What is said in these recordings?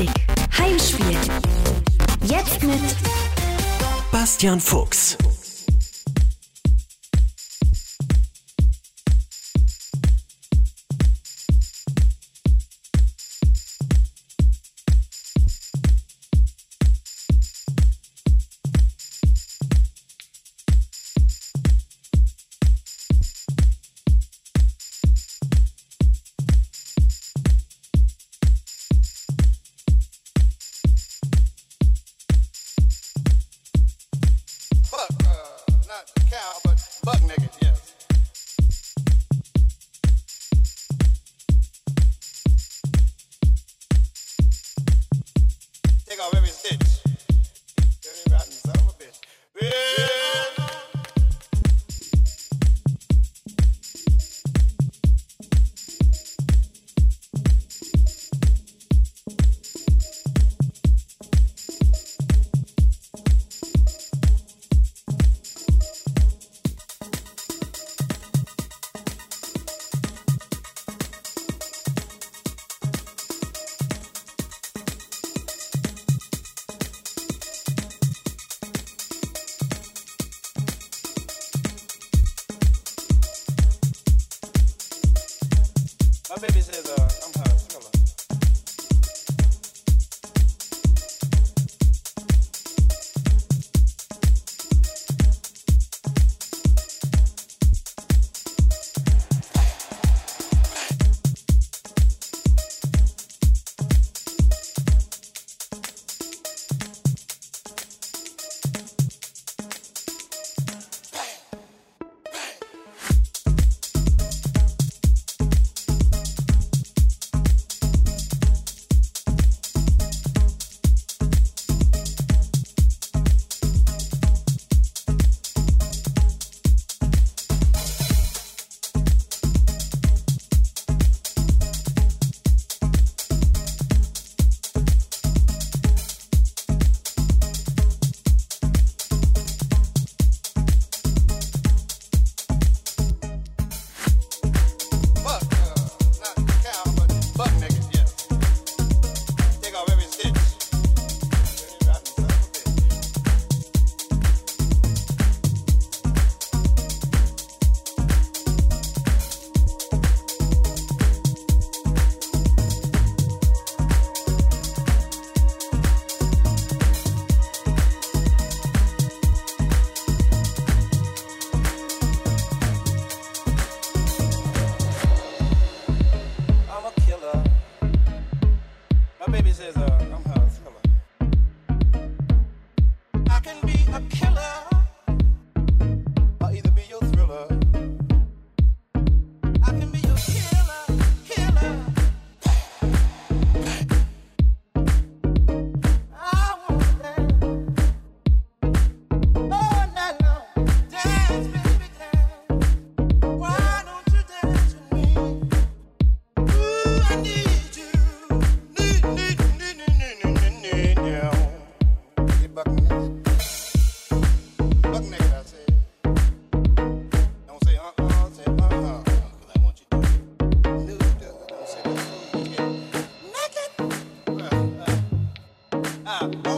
Musik Heimspiel. Jetzt mit Bastian Fuchs. Yeah.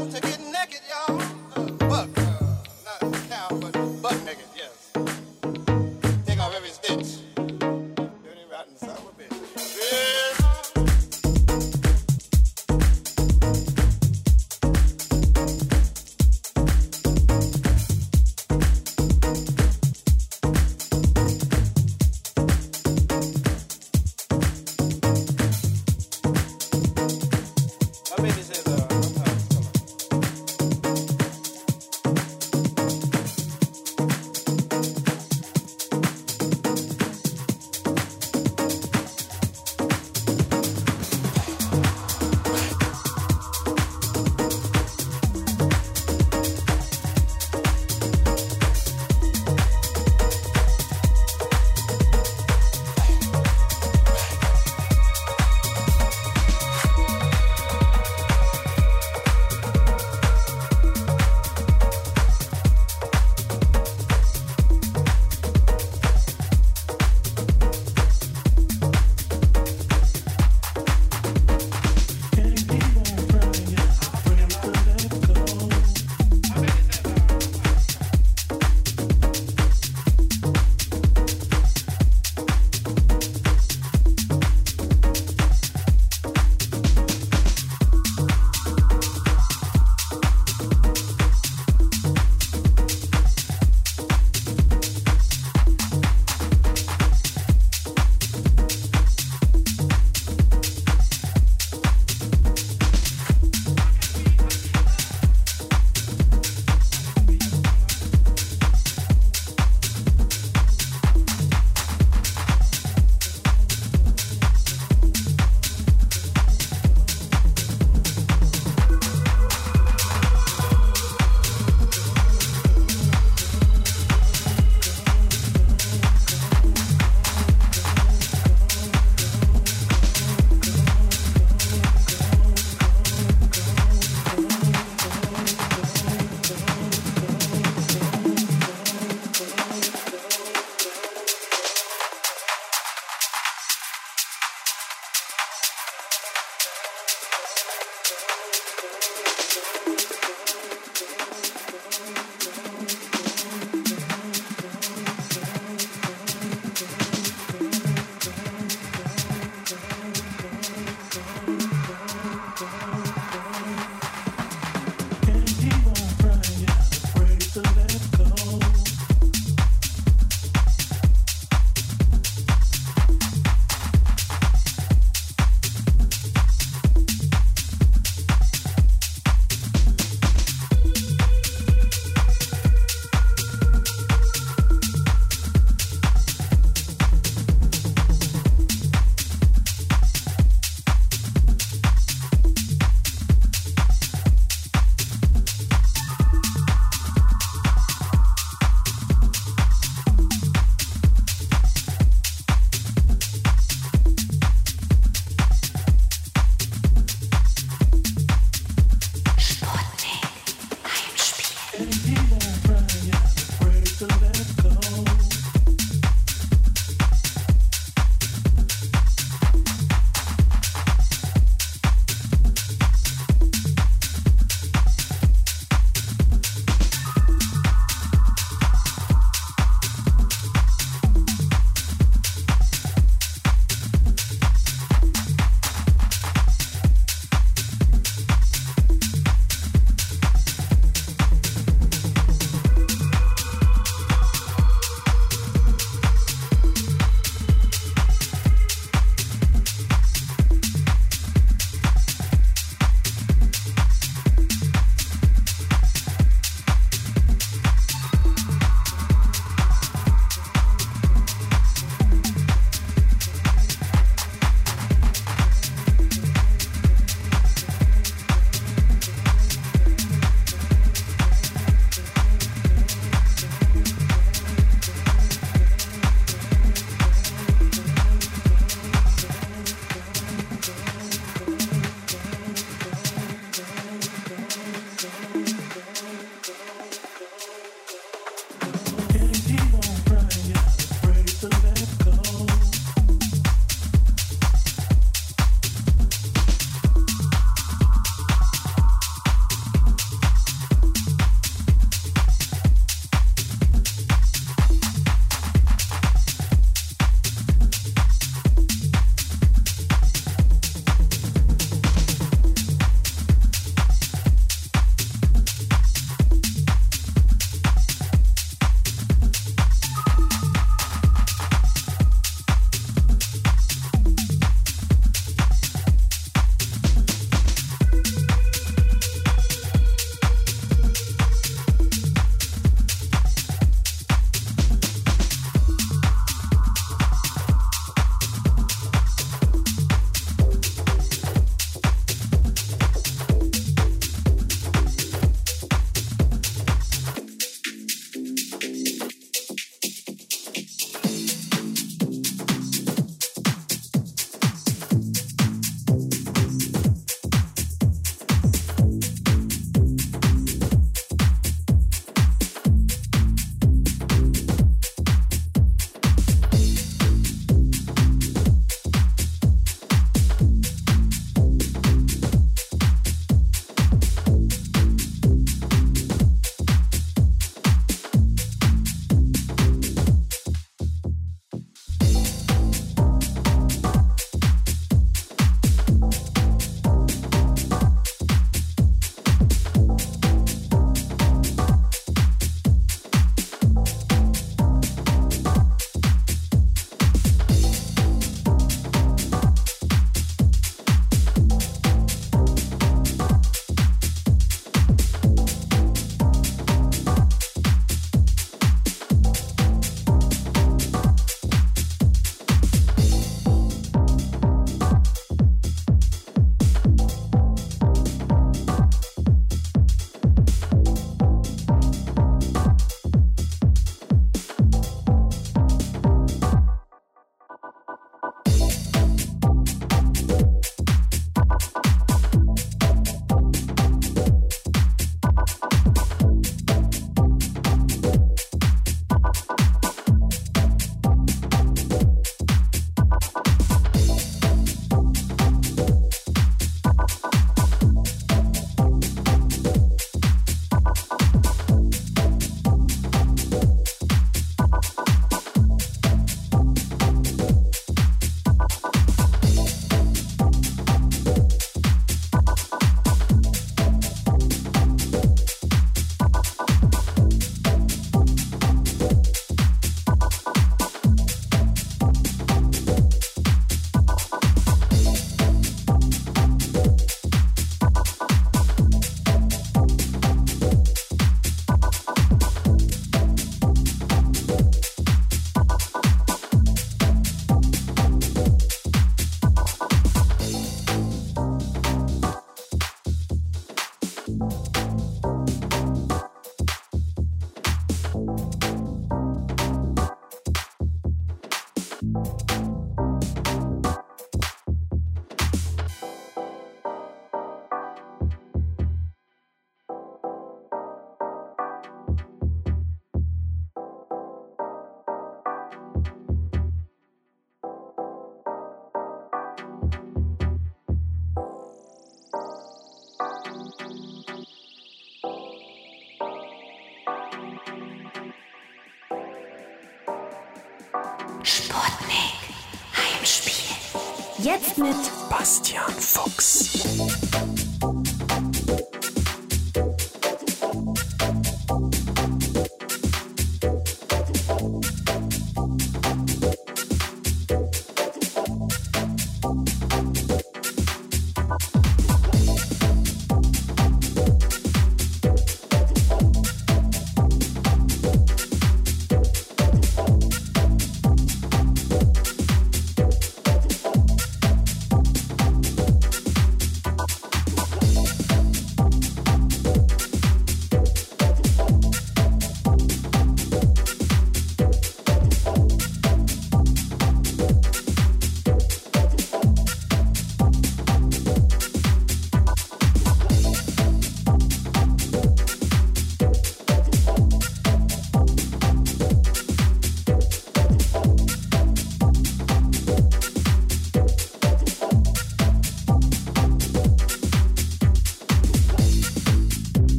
Mit Bastian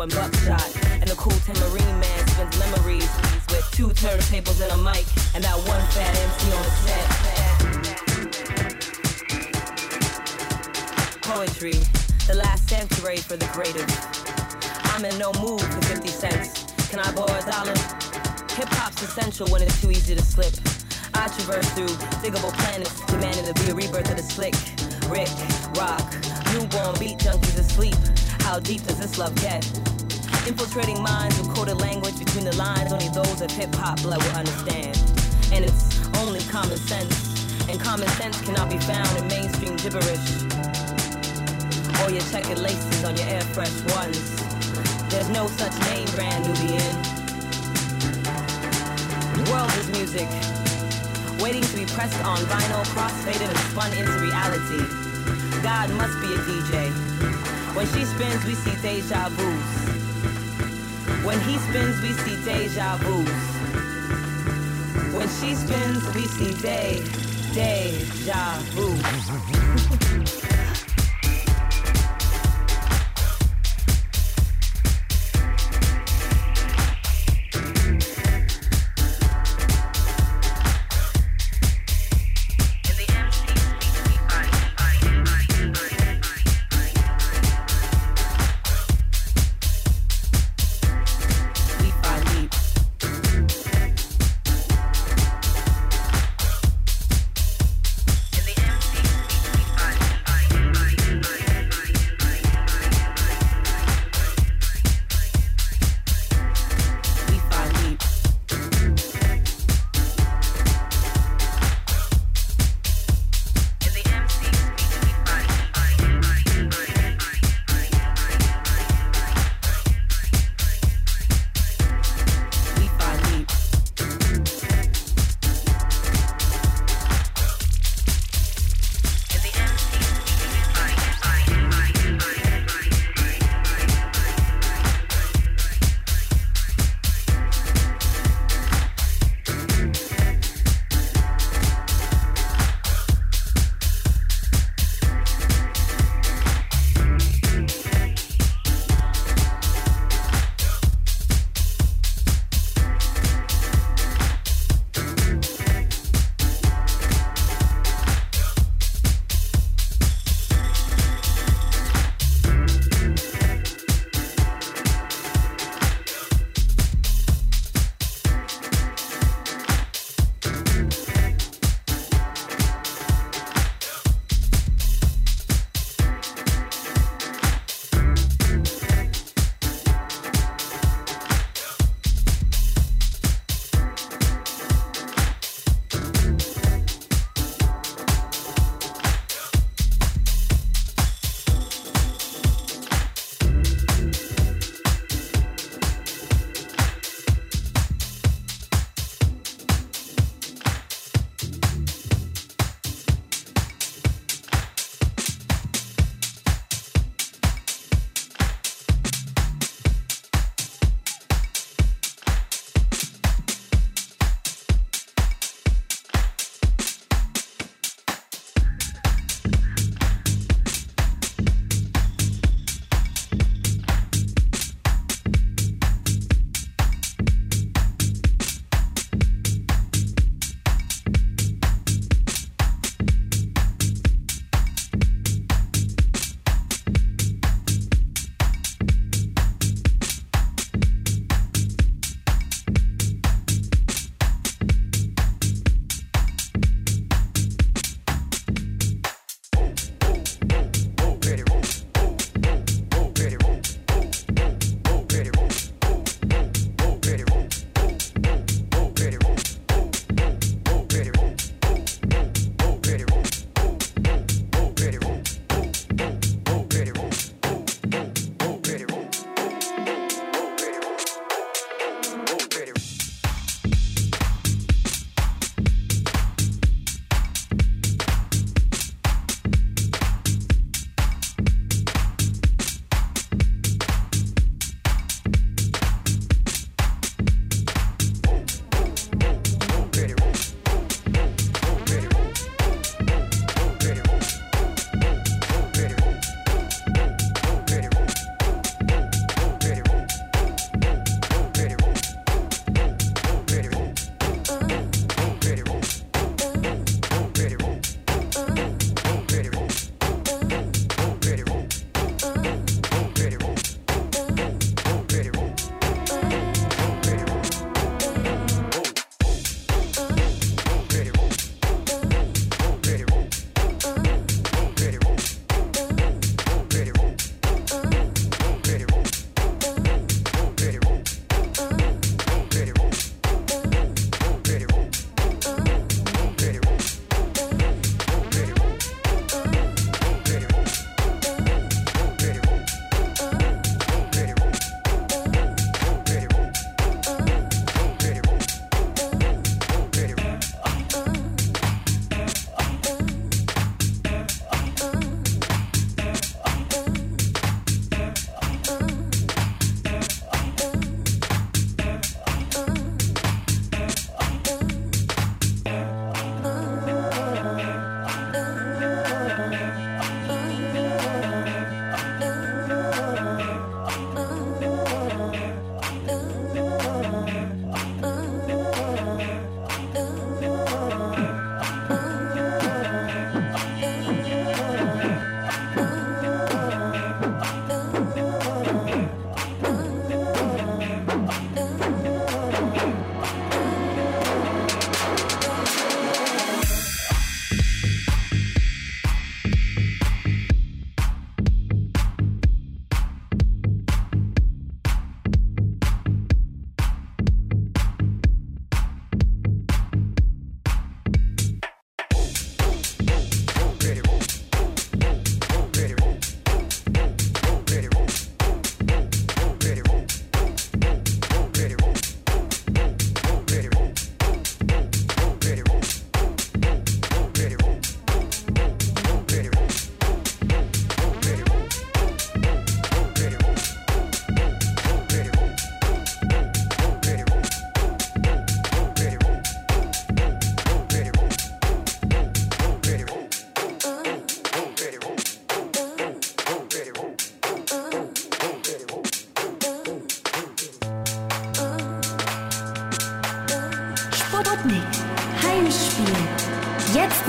going buckshot, and the cool tambourine man spins memories with two turntables and a mic, and that one fat MC on the set. Poetry, the last sanctuary for the creative. I'm in no mood for 50 cents. Can I borrow a dollar? Hip hop's essential when it's too easy to slip. I traverse through Digable Planets, demanding to be a rebirth of the slick. Rick, rock, newborn beat junkies asleep. How deep does this love get? Infiltrating minds with coded language between the lines, only those of hip hop blood will understand. And it's only common sense, and common sense cannot be found in mainstream gibberish. Or your checkered laces on your air fresh ones. There's no such name, brand Nubian. The world is music, waiting to be pressed on vinyl, crossfaded and spun into reality. God must be a DJ. When she spins, we see deja vus. When he spins, we see deja vus. When she spins, we see day, deja vu.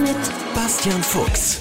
mit Bastian Fuchs.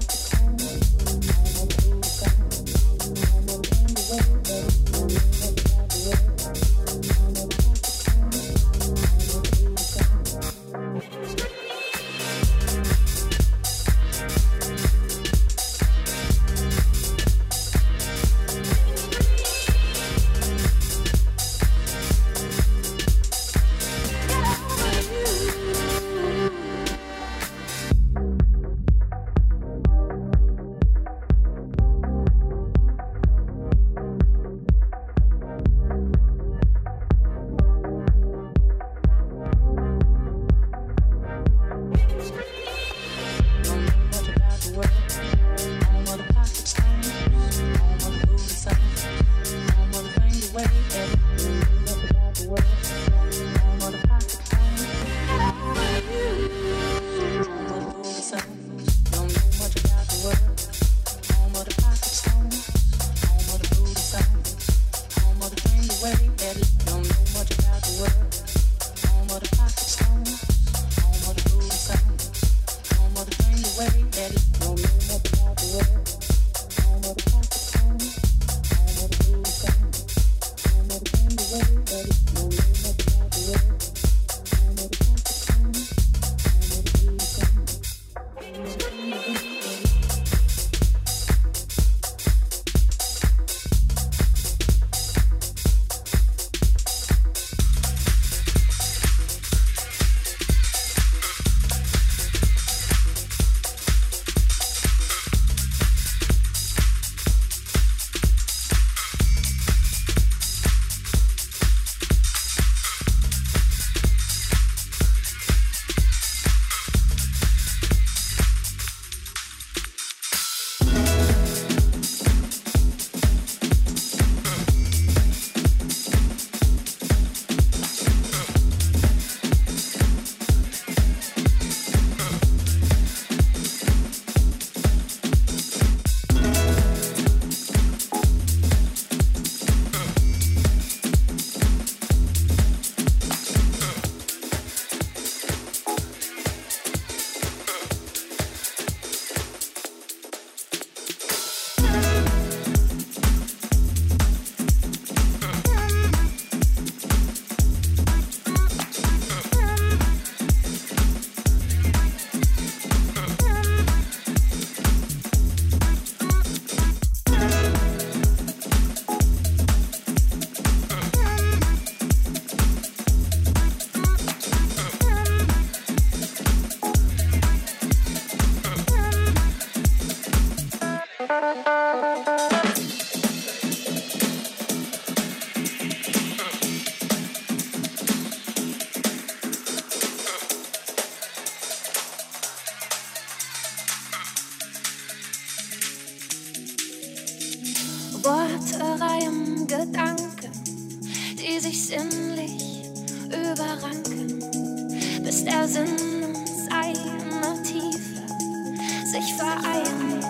sich vereinen.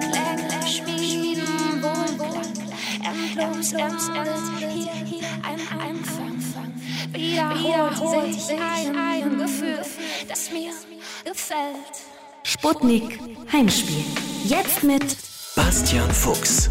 Klänge schmieden, Wohlklang, endlos, endlos, hier, hier ein Anfang. Wiederholt sich ein, ein Gefühl, das mir gefällt. Sputnik Heimspiel. Jetzt mit Bastian Fuchs.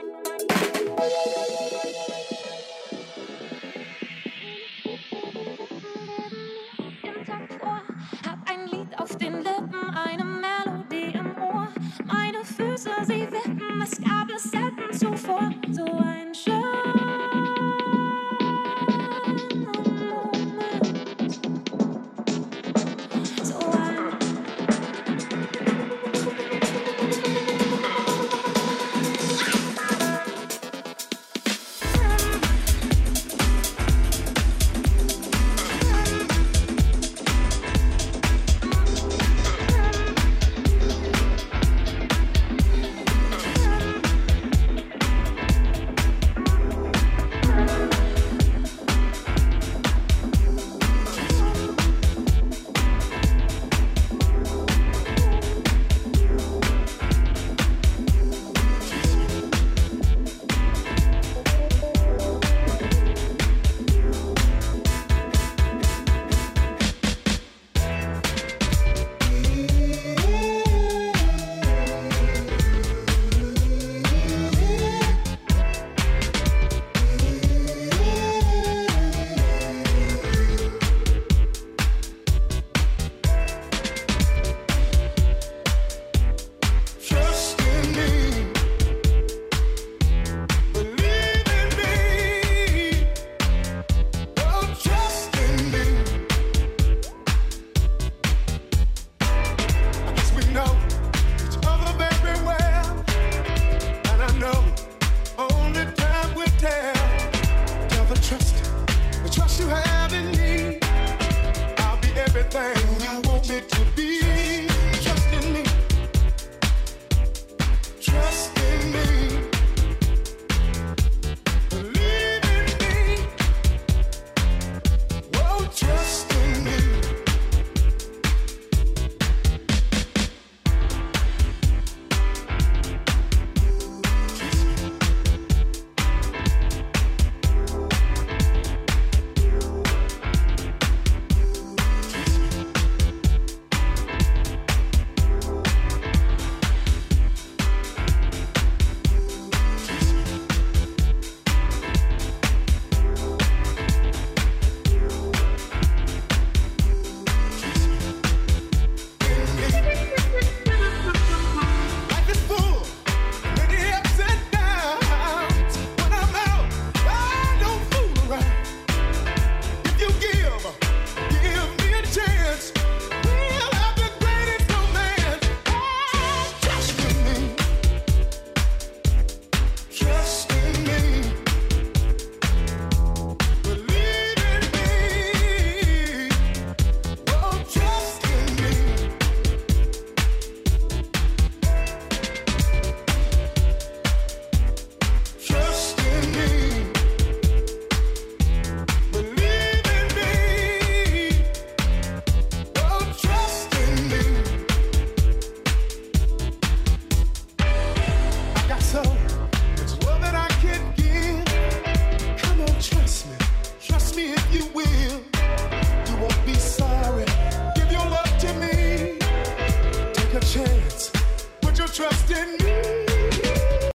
Thank you.